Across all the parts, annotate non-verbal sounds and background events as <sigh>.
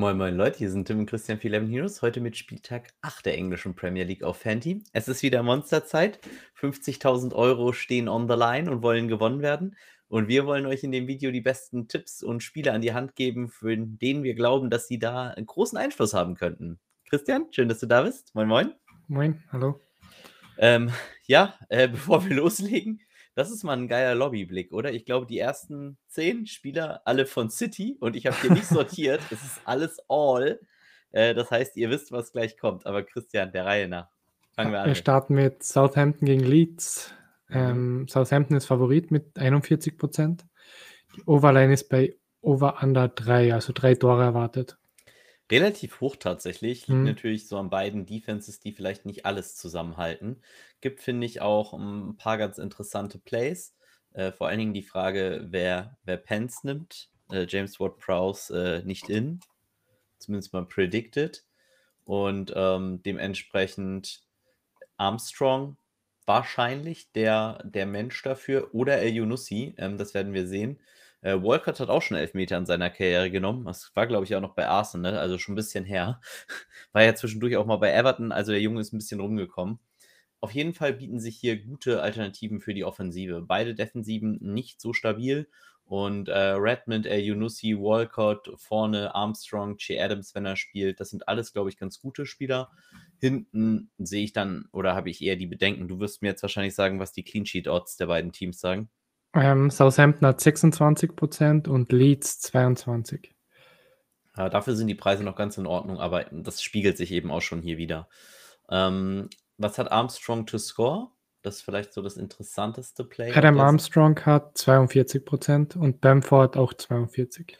Moin, moin Leute, hier sind Tim und Christian für 11 Heroes. Heute mit Spieltag 8 der englischen Premier League auf Fanteam. Es ist wieder Monsterzeit. 50.000 Euro stehen on the line und wollen gewonnen werden. Und wir wollen euch in dem Video die besten Tipps und Spiele an die Hand geben, für denen wir glauben, dass sie da einen großen Einfluss haben könnten. Christian, schön, dass du da bist. Moin, moin. Moin, hallo. Ähm, ja, äh, <laughs> bevor wir loslegen, das ist mal ein geiler Lobbyblick, oder? Ich glaube, die ersten zehn Spieler, alle von City, und ich habe hier nicht sortiert, es ist alles all. Äh, das heißt, ihr wisst, was gleich kommt. Aber Christian, der Reihe nach. Fangen wir an. Wir starten mit Southampton gegen Leeds. Mhm. Ähm, Southampton ist Favorit mit 41 Prozent. Die Overline ist bei Over Under 3, also drei Tore erwartet. Relativ hoch tatsächlich. Liegt mhm. natürlich so an beiden Defenses, die vielleicht nicht alles zusammenhalten. Gibt, finde ich, auch ein paar ganz interessante Plays. Äh, vor allen Dingen die Frage, wer, wer Pence nimmt. Äh, James Ward-Prowse äh, nicht in. Zumindest mal predicted. Und ähm, dementsprechend Armstrong wahrscheinlich der, der Mensch dafür oder El Yunusi. Ähm, das werden wir sehen. Äh, Walcott hat auch schon Elfmeter in seiner Karriere genommen. Das war, glaube ich, auch noch bei Arsenal, also schon ein bisschen her. <laughs> War ja zwischendurch auch mal bei Everton, also der Junge ist ein bisschen rumgekommen. Auf jeden Fall bieten sich hier gute Alternativen für die Offensive. Beide Defensiven nicht so stabil. Und äh, Redmond, El Yunusi, Walcott, vorne Armstrong, Che Adams, wenn er spielt, das sind alles, glaube ich, ganz gute Spieler. Hinten sehe ich dann, oder habe ich eher die Bedenken. Du wirst mir jetzt wahrscheinlich sagen, was die Clean Sheet Odds der beiden Teams sagen. Ähm, Southampton hat 26% und Leeds 22%. Ja, dafür sind die Preise noch ganz in Ordnung, aber das spiegelt sich eben auch schon hier wieder. Ähm, was hat Armstrong to score? Das ist vielleicht so das interessanteste Play. Adam Armstrong hat 42% und Bamford auch 42%.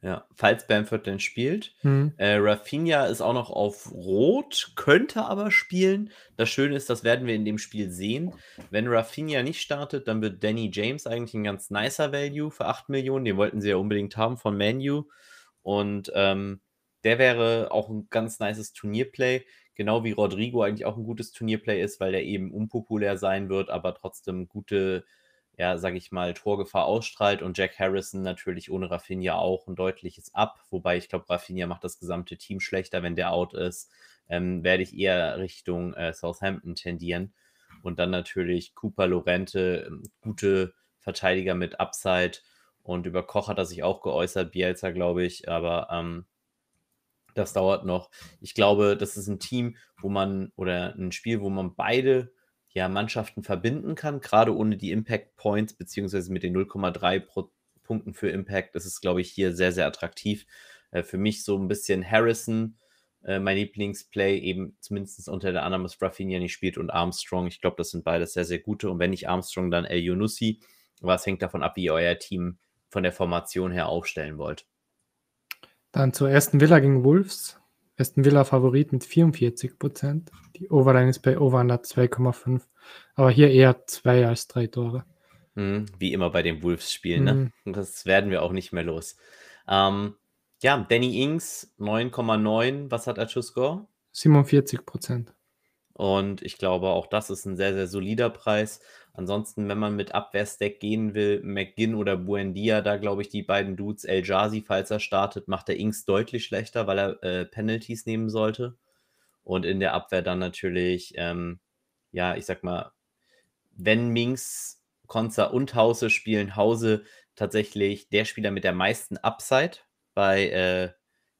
Ja, falls Bamford denn spielt. Mhm. Äh, Rafinha ist auch noch auf Rot, könnte aber spielen. Das Schöne ist, das werden wir in dem Spiel sehen. Wenn Rafinha nicht startet, dann wird Danny James eigentlich ein ganz nicer Value für 8 Millionen. Den wollten sie ja unbedingt haben von Manu. Und ähm, der wäre auch ein ganz nices Turnierplay. Genau wie Rodrigo eigentlich auch ein gutes Turnierplay ist, weil der eben unpopulär sein wird, aber trotzdem gute ja, sage ich mal, Torgefahr ausstrahlt und Jack Harrison natürlich ohne Rafinha auch ein deutliches Ab, wobei ich glaube, Rafinha macht das gesamte Team schlechter, wenn der out ist, ähm, werde ich eher Richtung äh, Southampton tendieren. Und dann natürlich Cooper Lorente, ähm, gute Verteidiger mit Upside. Und über Koch hat er sich auch geäußert, Bielsa glaube ich, aber ähm, das dauert noch. Ich glaube, das ist ein Team, wo man oder ein Spiel, wo man beide ja, Mannschaften verbinden kann, gerade ohne die Impact Points, beziehungsweise mit den 0,3 Punkten für Impact. Ist, glaube ich, hier sehr, sehr attraktiv. Äh, für mich so ein bisschen Harrison, äh, mein Lieblingsplay, eben zumindest unter der Annahme, dass Rafinha nicht spielt und Armstrong. Ich glaube, das sind beides sehr, sehr gute. Und wenn nicht Armstrong, dann El Yunusi. Aber es hängt davon ab, wie ihr euer Team von der Formation her aufstellen wollt. Dann zur ersten Villa gegen Wolves. Aston Villa Favorit mit 44 Prozent. Die Overline ist bei Over 2,5. Aber hier eher zwei als drei Tore. Hm, wie immer bei den Wolves-Spielen, ne? Hm. Das werden wir auch nicht mehr los. Ähm, ja, Danny Ings 9,9. Was hat er zu Score? 47 Prozent. Und ich glaube, auch das ist ein sehr, sehr solider Preis. Ansonsten, wenn man mit Abwehrstack gehen will, McGinn oder Buendia, da glaube ich, die beiden Dudes, El Jazi, falls er startet, macht der Inks deutlich schlechter, weil er äh, Penalties nehmen sollte. Und in der Abwehr dann natürlich, ähm, ja, ich sag mal, wenn Minks, Konza und Hause spielen, Hause tatsächlich der Spieler mit der meisten Upside bei äh,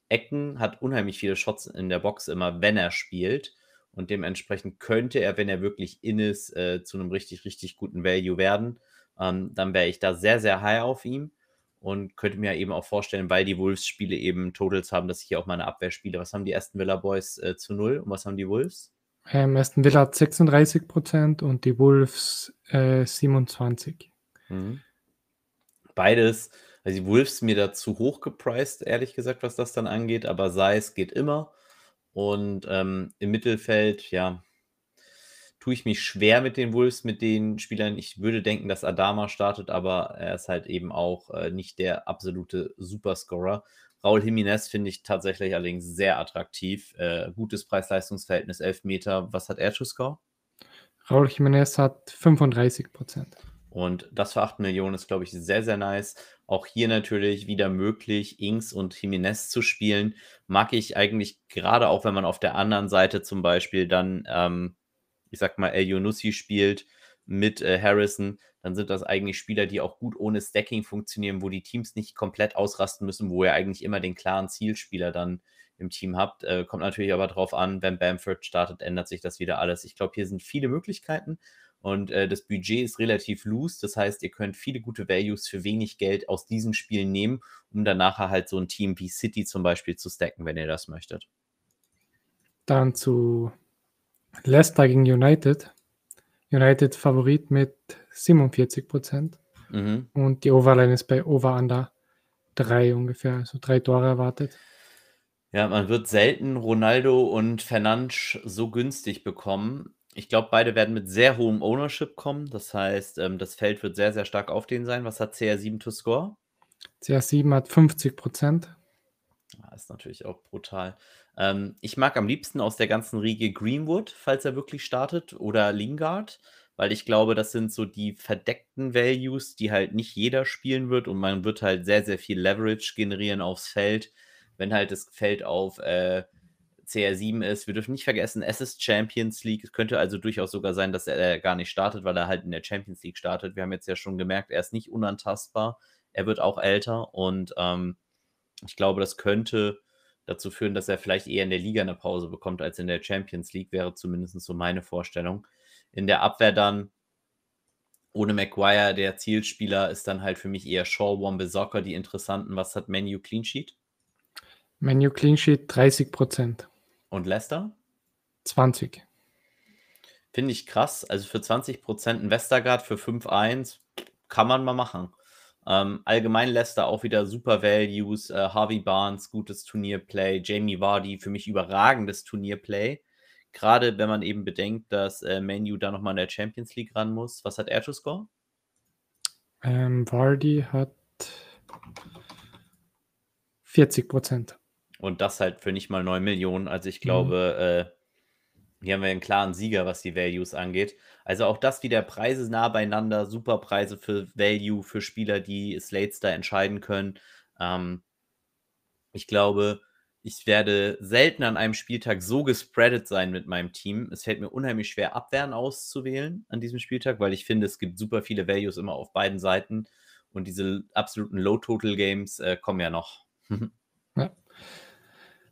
Ecken, hat unheimlich viele Shots in der Box immer, wenn er spielt. Und dementsprechend könnte er, wenn er wirklich in ist, äh, zu einem richtig, richtig guten Value werden. Ähm, dann wäre ich da sehr, sehr high auf ihm und könnte mir eben auch vorstellen, weil die Wolves-Spiele eben Totals haben, dass ich hier auch meine Abwehr spiele. Was haben die Aston Villa Boys äh, zu null und was haben die Wolves? Ähm, Aston Villa hat 36 Prozent und die Wolves äh, 27. Mhm. Beides, also die Wolves mir da zu hoch gepriced, ehrlich gesagt, was das dann angeht, aber sei es geht immer. Und ähm, im Mittelfeld, ja, tue ich mich schwer mit den Wolves, mit den Spielern. Ich würde denken, dass Adama startet, aber er ist halt eben auch äh, nicht der absolute Superscorer. Raul Jiménez finde ich tatsächlich allerdings sehr attraktiv. Äh, gutes Preis-Leistungs-Verhältnis, 11 Meter. Was hat er zu Score? Raul Jiménez hat 35 Prozent. Und das für 8 Millionen ist, glaube ich, sehr, sehr nice. Auch hier natürlich wieder möglich, Inks und Jimenez zu spielen. Mag ich eigentlich gerade auch, wenn man auf der anderen Seite zum Beispiel dann, ähm, ich sag mal, El Yunussi spielt mit äh, Harrison, dann sind das eigentlich Spieler, die auch gut ohne Stacking funktionieren, wo die Teams nicht komplett ausrasten müssen, wo ihr eigentlich immer den klaren Zielspieler dann im Team habt. Äh, kommt natürlich aber darauf an, wenn Bamford startet, ändert sich das wieder alles. Ich glaube, hier sind viele Möglichkeiten und äh, das Budget ist relativ loose. Das heißt, ihr könnt viele gute Values für wenig Geld aus diesen Spielen nehmen, um dann nachher halt so ein Team wie City zum Beispiel zu stacken, wenn ihr das möchtet. Dann zu Leicester gegen United. United Favorit mit 47 Prozent. Mhm. Und die Overline ist bei Over Under 3 ungefähr, also drei Tore erwartet. Ja, man wird selten Ronaldo und Fernandes so günstig bekommen. Ich glaube, beide werden mit sehr hohem Ownership kommen. Das heißt, ähm, das Feld wird sehr, sehr stark auf denen sein. Was hat CR7 to score? CR7 hat 50 Prozent. Ah, ist natürlich auch brutal. Ähm, ich mag am liebsten aus der ganzen Riege Greenwood, falls er wirklich startet, oder Lingard, weil ich glaube, das sind so die verdeckten Values, die halt nicht jeder spielen wird und man wird halt sehr, sehr viel Leverage generieren aufs Feld, wenn halt das Feld auf äh, CR7 ist. Wir dürfen nicht vergessen, es ist Champions League. Es könnte also durchaus sogar sein, dass er gar nicht startet, weil er halt in der Champions League startet. Wir haben jetzt ja schon gemerkt, er ist nicht unantastbar. Er wird auch älter und ähm, ich glaube, das könnte dazu führen, dass er vielleicht eher in der Liga eine Pause bekommt als in der Champions League, wäre zumindest so meine Vorstellung. In der Abwehr dann ohne Maguire, der Zielspieler, ist dann halt für mich eher Shaw, Wombe, Soccer die interessanten. Was hat Menu Clean Sheet? Menu Clean Sheet 30 Prozent. Und Leicester? 20. Finde ich krass. Also für 20 Prozent ein Westergaard für 5-1 kann man mal machen. Ähm, allgemein Leicester auch wieder super Values. Äh, Harvey Barnes, gutes Turnierplay. Jamie Vardy, für mich überragendes Turnierplay. Gerade wenn man eben bedenkt, dass äh, Manu da nochmal in der Champions League ran muss. Was hat er zu score? Ähm, Vardy hat 40 Prozent. Und das halt für nicht mal 9 Millionen. Also ich glaube, mhm. äh, hier haben wir einen klaren Sieger, was die Values angeht. Also auch das wieder Preise nah beieinander, super Preise für Value, für Spieler, die Slates da entscheiden können. Ähm, ich glaube, ich werde selten an einem Spieltag so gespreadet sein mit meinem Team. Es fällt mir unheimlich schwer, Abwehren auszuwählen an diesem Spieltag, weil ich finde, es gibt super viele Values immer auf beiden Seiten. Und diese absoluten Low-Total-Games äh, kommen ja noch. <laughs>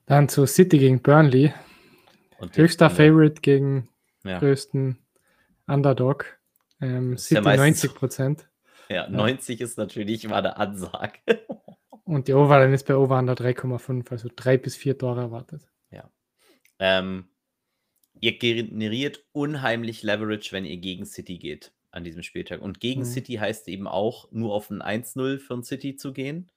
Dann zu City gegen Burnley. Und Höchster Favorite gegen ja. größten Underdog. Ähm, City ja 90 Prozent. Ja, 90 ja. ist natürlich mal eine Ansage. <laughs> Und die Overline ist bei Over Under 3,5, also drei bis vier Tore erwartet. Ja. Ähm, ihr generiert unheimlich Leverage, wenn ihr gegen City geht an diesem Spieltag. Und gegen mhm. City heißt eben auch, nur auf ein 1-0 von City zu gehen.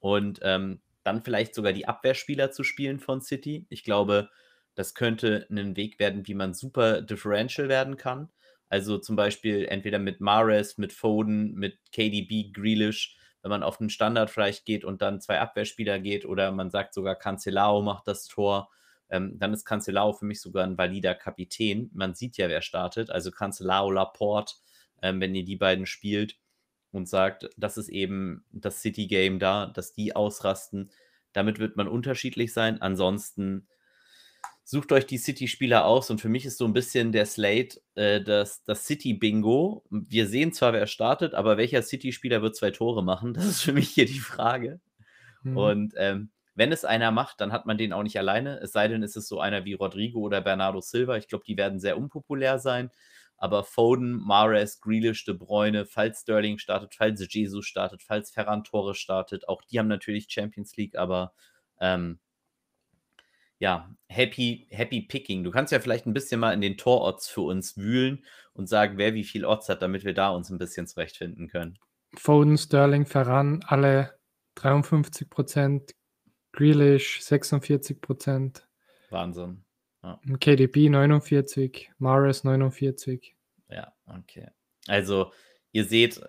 Und ähm, dann vielleicht sogar die Abwehrspieler zu spielen von City. Ich glaube, das könnte ein Weg werden, wie man super differential werden kann. Also zum Beispiel entweder mit Mares, mit Foden, mit KDB, Grealish, wenn man auf einen Standard vielleicht geht und dann zwei Abwehrspieler geht oder man sagt sogar Cancelao macht das Tor, ähm, dann ist Cancelao für mich sogar ein valider Kapitän. Man sieht ja, wer startet. Also Cancelao, Laporte, ähm, wenn ihr die beiden spielt und sagt, das ist eben das City-Game da, dass die ausrasten. Damit wird man unterschiedlich sein. Ansonsten sucht euch die City-Spieler aus und für mich ist so ein bisschen der Slate äh, das, das City-Bingo. Wir sehen zwar, wer startet, aber welcher City-Spieler wird zwei Tore machen? Das ist für mich hier die Frage. Mhm. Und ähm, wenn es einer macht, dann hat man den auch nicht alleine. Es sei denn, es ist so einer wie Rodrigo oder Bernardo Silva. Ich glaube, die werden sehr unpopulär sein. Aber Foden, Mares, Grealish, De Bruyne, falls Sterling startet, falls Jesus startet, falls Ferran Torres startet, auch die haben natürlich Champions League, aber ähm, ja, happy, happy picking. Du kannst ja vielleicht ein bisschen mal in den Tororts für uns wühlen und sagen, wer wie viel Orts hat, damit wir da uns ein bisschen zurechtfinden können. Foden, Sterling, Ferran, alle 53 Prozent, Grealish 46 Prozent. Wahnsinn. Ja. KDB 49, Maris 49. Ja, okay. Also, ihr seht,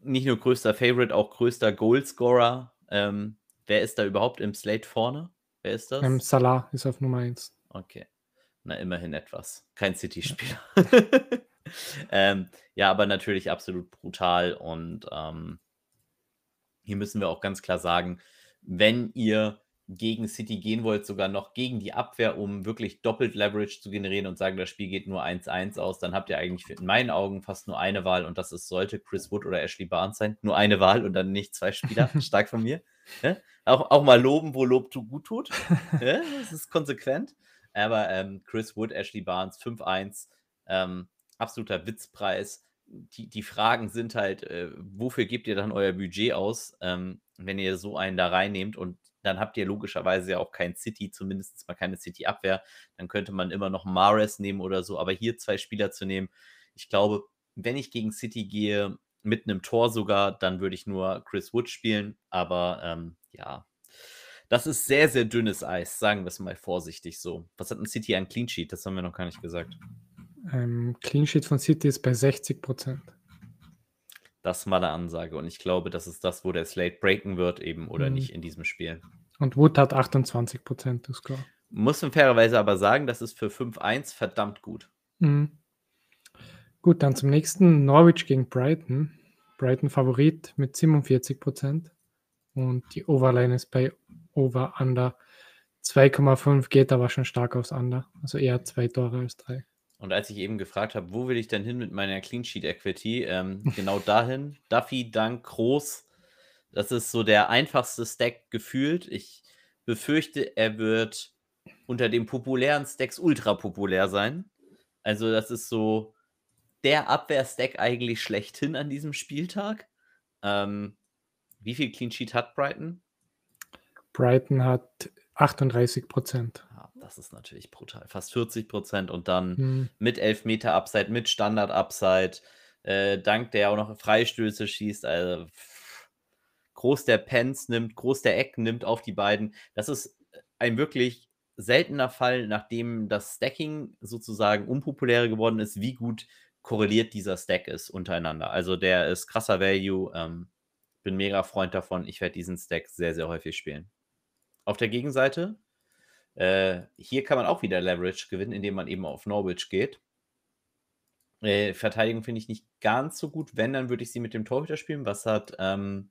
nicht nur größter Favorite, auch größter Goalscorer. Ähm, wer ist da überhaupt im Slate vorne? Wer ist das? Ähm, Salah ist auf Nummer 1. Okay. Na, immerhin etwas. Kein City-Spieler. <laughs> ähm, ja, aber natürlich absolut brutal. Und ähm, hier müssen wir auch ganz klar sagen, wenn ihr gegen City gehen wollt, sogar noch gegen die Abwehr, um wirklich doppelt Leverage zu generieren und sagen, das Spiel geht nur 1-1 aus, dann habt ihr eigentlich in meinen Augen fast nur eine Wahl und das ist, sollte Chris Wood oder Ashley Barnes sein. Nur eine Wahl und dann nicht zwei Spieler. <laughs> Stark von mir. Ja? Auch, auch mal loben, wo Lob gut tut. Ja? Das ist konsequent. Aber ähm, Chris Wood, Ashley Barnes, 5-1, ähm, absoluter Witzpreis. Die, die Fragen sind halt, äh, wofür gebt ihr dann euer Budget aus, ähm, wenn ihr so einen da reinnehmt und dann habt ihr logischerweise ja auch kein City, zumindest mal keine City-Abwehr. Dann könnte man immer noch Mares nehmen oder so. Aber hier zwei Spieler zu nehmen, ich glaube, wenn ich gegen City gehe, mit einem Tor sogar, dann würde ich nur Chris Wood spielen. Aber ähm, ja, das ist sehr, sehr dünnes Eis, sagen wir es mal vorsichtig so. Was hat ein City an Clean Sheet? Das haben wir noch gar nicht gesagt. Ähm, Clean Sheet von City ist bei 60 Prozent. Das ist mal eine Ansage. Und ich glaube, das ist das, wo der Slate breaken wird, eben oder mhm. nicht in diesem Spiel. Und Wood hat 28 Prozent du Score. Muss man fairerweise aber sagen, das ist für 5-1 verdammt gut. Mhm. Gut, dann zum nächsten. Norwich gegen Brighton. Brighton Favorit mit 47 Prozent. Und die Overline ist bei Over Under 2,5, geht aber schon stark aufs Under. Also eher zwei Tore als drei. Und als ich eben gefragt habe, wo will ich denn hin mit meiner Clean Sheet Equity, ähm, genau dahin. <laughs> Duffy, Dank, Groß. Das ist so der einfachste Stack gefühlt. Ich befürchte, er wird unter den populären Stacks ultra populär sein. Also, das ist so der Abwehr-Stack eigentlich schlechthin an diesem Spieltag. Ähm, wie viel Clean Sheet hat Brighton? Brighton hat 38 Prozent das ist natürlich brutal. Fast 40 Prozent und dann mhm. mit Elfmeter Upside, mit Standard Upside, äh, dank der auch noch Freistöße schießt. Also groß der Pens nimmt, groß der Eck nimmt auf die beiden. Das ist ein wirklich seltener Fall, nachdem das Stacking sozusagen unpopulärer geworden ist, wie gut korreliert dieser Stack ist untereinander. Also der ist krasser Value. Ähm, bin mega Freund davon. Ich werde diesen Stack sehr, sehr häufig spielen. Auf der Gegenseite äh, hier kann man auch wieder Leverage gewinnen, indem man eben auf Norwich geht. Äh, Verteidigung finde ich nicht ganz so gut. Wenn, dann würde ich sie mit dem Torhüter spielen. Was hat ähm,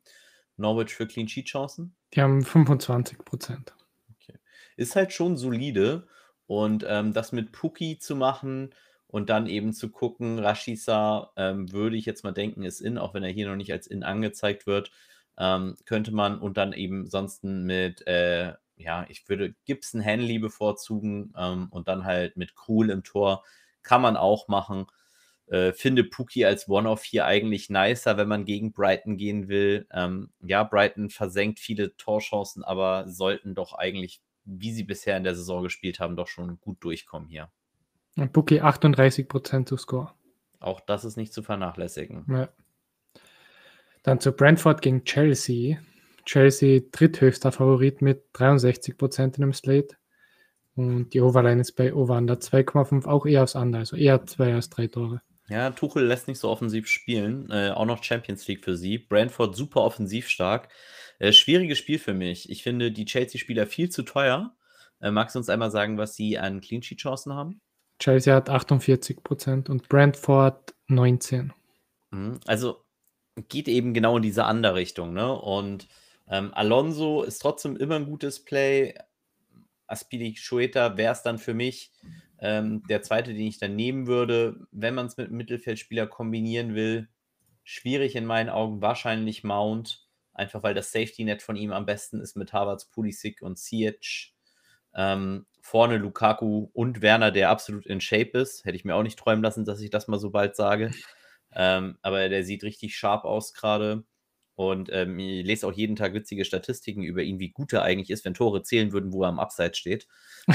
Norwich für Clean Sheet Chancen? Die haben 25 Prozent. Okay. Ist halt schon solide. Und ähm, das mit Puki zu machen und dann eben zu gucken, Rashisa ähm, würde ich jetzt mal denken, ist in, auch wenn er hier noch nicht als in angezeigt wird, ähm, könnte man und dann eben sonst mit äh, ja, ich würde Gibson Henley bevorzugen ähm, und dann halt mit Krul im Tor. Kann man auch machen. Äh, finde Puki als One-Off hier eigentlich nicer, wenn man gegen Brighton gehen will. Ähm, ja, Brighton versenkt viele Torchancen, aber sollten doch eigentlich, wie sie bisher in der Saison gespielt haben, doch schon gut durchkommen hier. Puki 38% zu Score. Auch das ist nicht zu vernachlässigen. Ja. Dann zu Brentford gegen Chelsea. Chelsea dritthöchster Favorit mit 63 Prozent in dem Slate. Und die Overline ist bei Over Under 2,5 auch eher aufs Under, also eher zwei als drei Tore. Ja, Tuchel lässt nicht so offensiv spielen. Äh, auch noch Champions League für sie. Brentford super offensiv stark. Äh, schwieriges Spiel für mich. Ich finde die Chelsea-Spieler viel zu teuer. Äh, magst du uns einmal sagen, was sie an Clean Sheet-Chancen haben? Chelsea hat 48 Prozent und Brentford 19. Mhm, also geht eben genau in diese andere Richtung. Ne? Und ähm, Alonso ist trotzdem immer ein gutes Play. Aspili Schueta wäre es dann für mich ähm, der zweite, den ich dann nehmen würde, wenn man es mit einem Mittelfeldspieler kombinieren will. Schwierig in meinen Augen, wahrscheinlich Mount, einfach weil das Safety-Net von ihm am besten ist mit Havertz, Pulisic und Ziyech. Ähm, vorne Lukaku und Werner, der absolut in Shape ist. Hätte ich mir auch nicht träumen lassen, dass ich das mal so bald sage. Ähm, aber der sieht richtig scharf aus gerade. Und ähm, ich lese auch jeden Tag witzige Statistiken über ihn, wie gut er eigentlich ist, wenn Tore zählen würden, wo er am Abseits steht.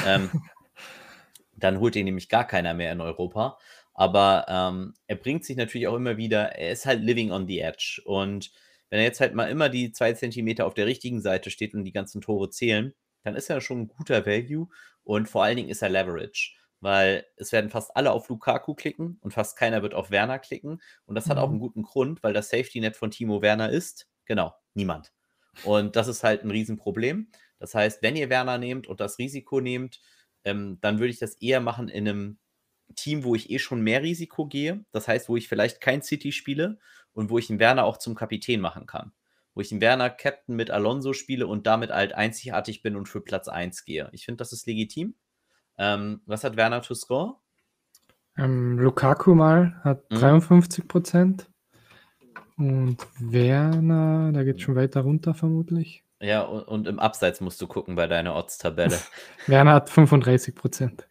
Ähm, <laughs> dann holt ihn nämlich gar keiner mehr in Europa. Aber ähm, er bringt sich natürlich auch immer wieder, er ist halt living on the edge. Und wenn er jetzt halt mal immer die zwei Zentimeter auf der richtigen Seite steht und die ganzen Tore zählen, dann ist er schon ein guter Value und vor allen Dingen ist er Leverage weil es werden fast alle auf Lukaku klicken und fast keiner wird auf Werner klicken. Und das mhm. hat auch einen mhm. guten Grund, weil das Safety-Net von Timo Werner ist, genau, niemand. Und das ist halt ein Riesenproblem. Das heißt, wenn ihr Werner nehmt und das Risiko nehmt, ähm, dann würde ich das eher machen in einem Team, wo ich eh schon mehr Risiko gehe. Das heißt, wo ich vielleicht kein City spiele und wo ich einen Werner auch zum Kapitän machen kann. Wo ich einen Werner Captain mit Alonso spiele und damit halt einzigartig bin und für Platz 1 gehe. Ich finde, das ist legitim. Ähm, was hat Werner to score? Ähm, Lukaku mal hat mhm. 53 Prozent. Und Werner, da geht es schon weiter runter vermutlich. Ja, und, und, im Abseits musst du gucken bei deiner Odds-Tabelle. <laughs> <laughs> Werner hat 35 Prozent.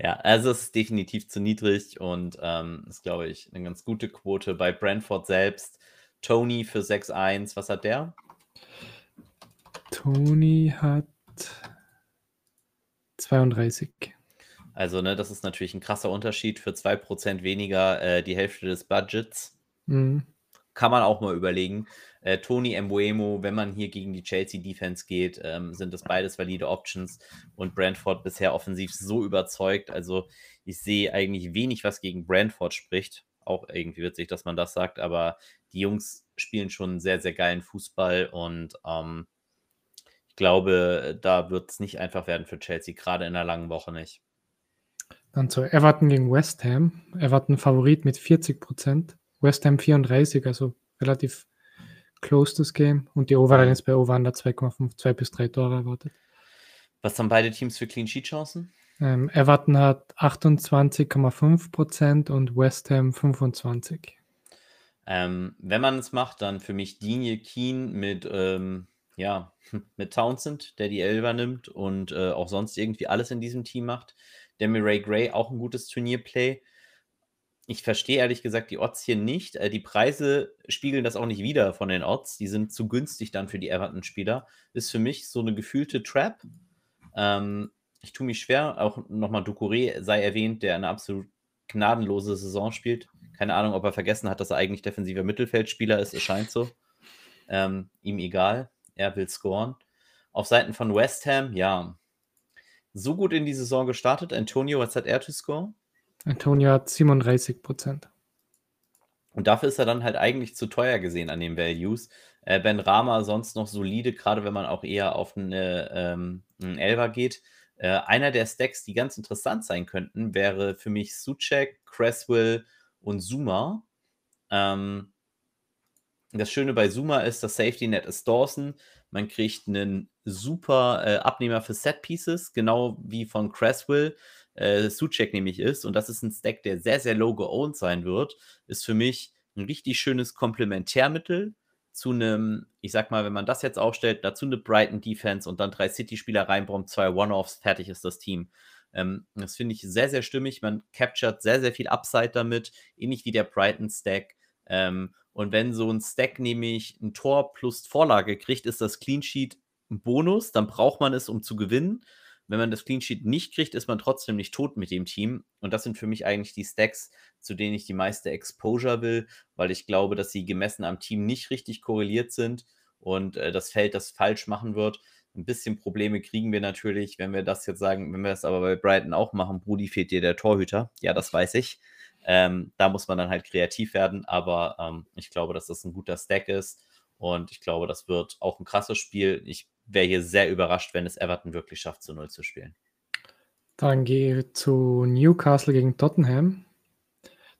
Ja, also es ist definitiv zu niedrig und ähm, ist, glaube ich, eine ganz gute Quote. Bei Brentford selbst, Tony für 6-1, was hat der? Tony hat 32. Also, ne, das ist natürlich ein krasser Unterschied für 2% weniger äh, die Hälfte des Budgets. Mhm. Kann man auch mal überlegen. Äh, Tony Mbuemo, wenn man hier gegen die Chelsea-Defense geht, ähm, sind das beides valide Options und Brentford bisher offensiv so überzeugt. Also ich sehe eigentlich wenig, was gegen Brentford spricht. Auch irgendwie witzig, dass man das sagt, aber die Jungs spielen schon sehr, sehr geilen Fußball und ähm, glaube, da wird es nicht einfach werden für Chelsea, gerade in einer langen Woche nicht. Dann zu Everton gegen West Ham. Everton Favorit mit 40 Prozent, West Ham 34, also relativ close das Game und die Overline ist bei Over 2,5, 2 bis 3 Tore erwartet. Was haben beide Teams für Clean Sheet Chancen? Ähm, Everton hat 28,5% und West Ham 25. Ähm, wenn man es macht, dann für mich Dinie Keen mit, ähm, ja, <laughs> mit Townsend, der die Elber nimmt und äh, auch sonst irgendwie alles in diesem Team macht. Demi Ray Gray auch ein gutes Turnierplay ich verstehe ehrlich gesagt die Odds hier nicht. Äh, die Preise spiegeln das auch nicht wieder von den Odds. Die sind zu günstig dann für die Everton-Spieler. Ist für mich so eine gefühlte Trap. Ähm, ich tue mich schwer. Auch nochmal Ducouré sei erwähnt, der eine absolut gnadenlose Saison spielt. Keine Ahnung, ob er vergessen hat, dass er eigentlich defensiver Mittelfeldspieler ist. Es scheint so. Ähm, ihm egal. Er will scoren. Auf Seiten von West Ham, ja. So gut in die Saison gestartet. Antonio, was hat er to score? Antonio hat 37 Prozent. Und dafür ist er dann halt eigentlich zu teuer gesehen an den Values. Äh, ben Rama sonst noch solide, gerade wenn man auch eher auf eine, ähm, einen Elber geht. Äh, einer der Stacks, die ganz interessant sein könnten, wäre für mich Suchek, Cresswell und Zuma. Ähm, das Schöne bei Zuma ist, das Safety Net ist Dawson. Man kriegt einen super äh, Abnehmer für Set Pieces, genau wie von Cresswell äh, Suchek nämlich ist, und das ist ein Stack, der sehr, sehr low geowned sein wird, ist für mich ein richtig schönes Komplementärmittel zu einem, ich sag mal, wenn man das jetzt aufstellt, dazu eine Brighton Defense und dann drei City-Spieler reinbraucht, zwei One-Offs, fertig ist das Team. Ähm, das finde ich sehr, sehr stimmig. Man captured sehr, sehr viel Upside damit, ähnlich wie der Brighton Stack. Ähm, und wenn so ein Stack nämlich ein Tor plus Vorlage kriegt, ist das Clean Sheet ein Bonus. Dann braucht man es, um zu gewinnen. Wenn man das Clean Sheet nicht kriegt, ist man trotzdem nicht tot mit dem Team. Und das sind für mich eigentlich die Stacks, zu denen ich die meiste Exposure will, weil ich glaube, dass sie gemessen am Team nicht richtig korreliert sind und äh, das Feld das falsch machen wird. Ein bisschen Probleme kriegen wir natürlich, wenn wir das jetzt sagen, wenn wir das aber bei Brighton auch machen, Brudi fehlt dir der Torhüter. Ja, das weiß ich. Ähm, da muss man dann halt kreativ werden, aber ähm, ich glaube, dass das ein guter Stack ist und ich glaube, das wird auch ein krasses Spiel. Ich wäre hier sehr überrascht, wenn es Everton wirklich schafft, zu Null zu spielen. Dann gehe ich zu Newcastle gegen Tottenham.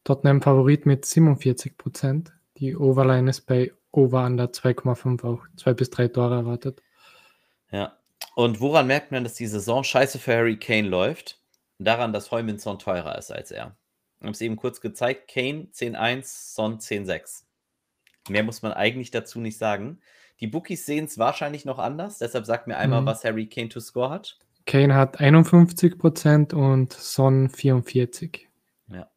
Tottenham Favorit mit 47 Prozent. Die Overline ist bei Over under 2,5 auch. Zwei bis drei Tore erwartet. Ja. Und woran merkt man, dass die Saison scheiße für Harry Kane läuft? Daran, dass Heuminson teurer ist als er. Ich habe es eben kurz gezeigt. Kane 10-1, Son 10-6. Mehr muss man eigentlich dazu nicht sagen. Die Bookies sehen es wahrscheinlich noch anders, deshalb sagt mir einmal, mhm. was Harry Kane to score hat. Kane hat 51% und Son 44%. Ja.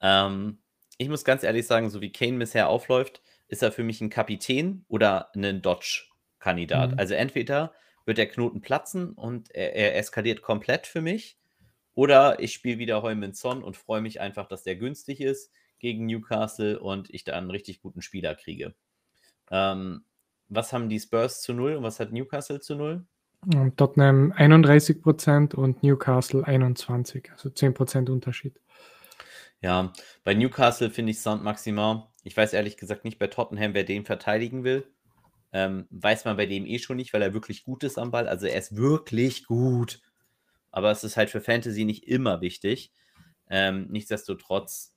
Ähm, ich muss ganz ehrlich sagen, so wie Kane bisher aufläuft, ist er für mich ein Kapitän oder ein Dodge-Kandidat. Mhm. Also entweder wird der Knoten platzen und er, er eskaliert komplett für mich, oder ich spiele wieder Heumann Son und freue mich einfach, dass der günstig ist gegen Newcastle und ich da einen richtig guten Spieler kriege. Ähm, was haben die Spurs zu null und was hat Newcastle zu null? Und Tottenham 31 Prozent und Newcastle 21, also 10 Prozent Unterschied. Ja, bei Newcastle finde ich Sound maximal. Ich weiß ehrlich gesagt nicht bei Tottenham, wer den verteidigen will. Ähm, weiß man bei dem eh schon nicht, weil er wirklich gut ist am Ball. Also er ist wirklich gut. Aber es ist halt für Fantasy nicht immer wichtig. Ähm, nichtsdestotrotz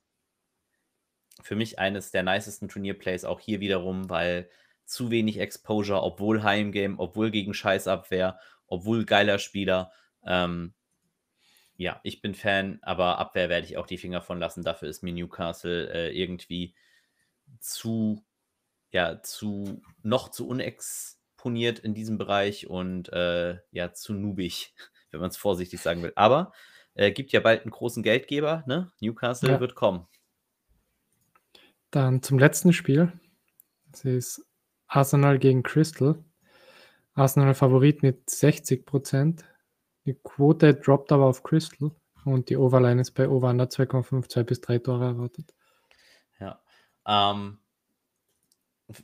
für mich eines der nicesten Turnierplays auch hier wiederum, weil zu wenig Exposure, obwohl Heimgame, obwohl gegen Scheißabwehr, obwohl geiler Spieler. Ähm, ja, ich bin Fan, aber Abwehr werde ich auch die Finger von lassen. Dafür ist mir Newcastle äh, irgendwie zu, ja, zu, noch zu unexponiert in diesem Bereich und äh, ja, zu nubig, wenn man es vorsichtig sagen will. Aber äh, gibt ja bald einen großen Geldgeber, ne? Newcastle ja. wird kommen. Dann zum letzten Spiel. Das ist Arsenal gegen Crystal. Arsenal Favorit mit 60 Prozent. Die Quote droppt aber auf Crystal und die Overline ist bei Over 2,5, bis 3 Tore erwartet. Ja. Ähm,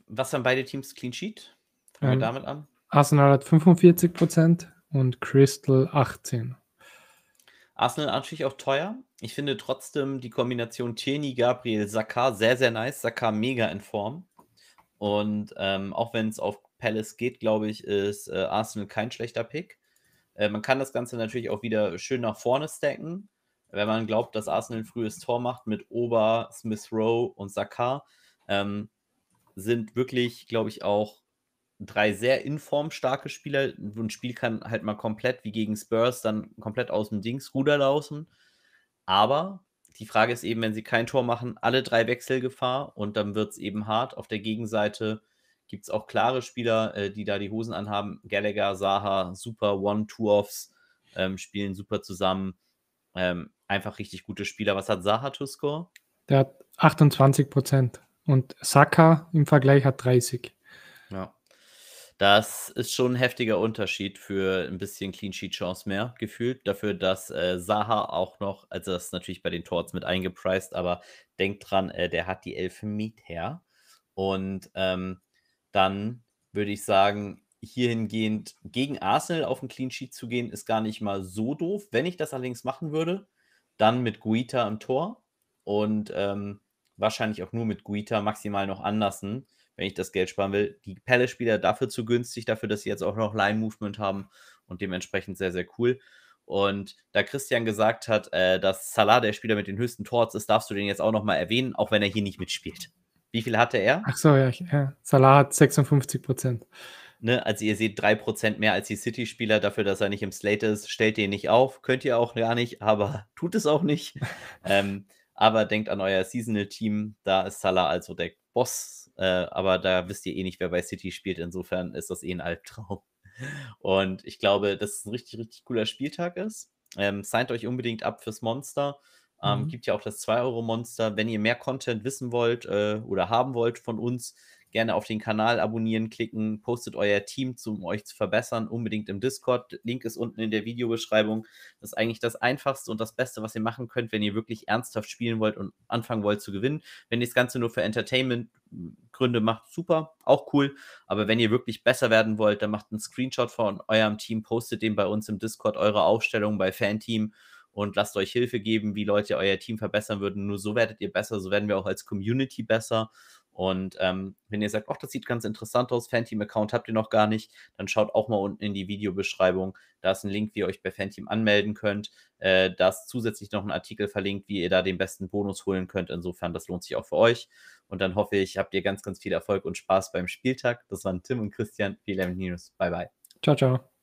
was haben beide Teams Clean Sheet? Fangen ähm, wir damit an. Arsenal hat 45 Prozent und Crystal 18. Arsenal natürlich auch teuer. Ich finde trotzdem die Kombination Tierney, Gabriel, Saka sehr, sehr nice. Saka mega in Form. Und ähm, auch wenn es auf Palace geht, glaube ich, ist äh, Arsenal kein schlechter Pick. Äh, man kann das Ganze natürlich auch wieder schön nach vorne stacken. Wenn man glaubt, dass Arsenal ein frühes Tor macht mit Ober, Smith Rowe und Saka, ähm, sind wirklich, glaube ich, auch drei sehr informstarke Spieler. Ein Spiel kann halt mal komplett wie gegen Spurs dann komplett aus dem Dings Ruder laufen. Aber die Frage ist eben, wenn sie kein Tor machen, alle drei Wechselgefahr und dann wird es eben hart. Auf der Gegenseite gibt es auch klare Spieler, äh, die da die Hosen anhaben. Gallagher, Saha, super One-Two-Offs, ähm, spielen super zusammen. Ähm, einfach richtig gute Spieler. Was hat Saha to score? Der hat 28 Prozent und Saka im Vergleich hat 30. Ja. Das ist schon ein heftiger Unterschied für ein bisschen Clean Sheet Chance mehr gefühlt. Dafür, dass äh, Saha auch noch, also das ist natürlich bei den Torts mit eingepreist, aber denkt dran, äh, der hat die Elfmeter. Und ähm, dann würde ich sagen, hierhingehend gegen Arsenal auf ein Clean Sheet zu gehen, ist gar nicht mal so doof. Wenn ich das allerdings machen würde, dann mit Guita im Tor und ähm, wahrscheinlich auch nur mit Guita maximal noch anlassen wenn ich das Geld sparen will. Die Palace-Spieler dafür zu günstig, dafür, dass sie jetzt auch noch Line-Movement haben und dementsprechend sehr, sehr cool. Und da Christian gesagt hat, äh, dass Salah der Spieler mit den höchsten Torts ist, darfst du den jetzt auch nochmal erwähnen, auch wenn er hier nicht mitspielt. Wie viel hatte er? Ach so, ja, ja. Salah hat 56 Prozent. Ne, also ihr seht 3% mehr als die City-Spieler dafür, dass er nicht im Slate ist. Stellt den nicht auf, könnt ihr auch gar nicht, aber <laughs> tut es auch nicht. <laughs> ähm, aber denkt an euer Seasonal-Team, da ist Salah also der Boss äh, aber da wisst ihr eh nicht, wer bei City spielt. Insofern ist das eh ein Albtraum. Und ich glaube, dass es ein richtig, richtig cooler Spieltag ist. Ähm, signed euch unbedingt ab fürs Monster. Ähm, mhm. Gibt ja auch das 2-Euro-Monster. Wenn ihr mehr Content wissen wollt äh, oder haben wollt von uns, gerne auf den Kanal abonnieren klicken, postet euer Team, um euch zu verbessern, unbedingt im Discord. Link ist unten in der Videobeschreibung. Das ist eigentlich das Einfachste und das Beste, was ihr machen könnt, wenn ihr wirklich ernsthaft spielen wollt und anfangen wollt zu gewinnen. Wenn ihr das Ganze nur für Entertainment-Gründe macht, super, auch cool. Aber wenn ihr wirklich besser werden wollt, dann macht einen Screenshot von eurem Team, postet den bei uns im Discord, eure Aufstellung bei Fanteam und lasst euch Hilfe geben, wie Leute euer Team verbessern würden. Nur so werdet ihr besser, so werden wir auch als Community besser. Und ähm, wenn ihr sagt, ach, das sieht ganz interessant aus, Fanteam-Account habt ihr noch gar nicht, dann schaut auch mal unten in die Videobeschreibung. Da ist ein Link, wie ihr euch bei Fanteam anmelden könnt. Äh, da ist zusätzlich noch ein Artikel verlinkt, wie ihr da den besten Bonus holen könnt. Insofern, das lohnt sich auch für euch. Und dann hoffe ich, habt ihr ganz, ganz viel Erfolg und Spaß beim Spieltag. Das waren Tim und Christian. Viel News. Bye, bye. Ciao, ciao.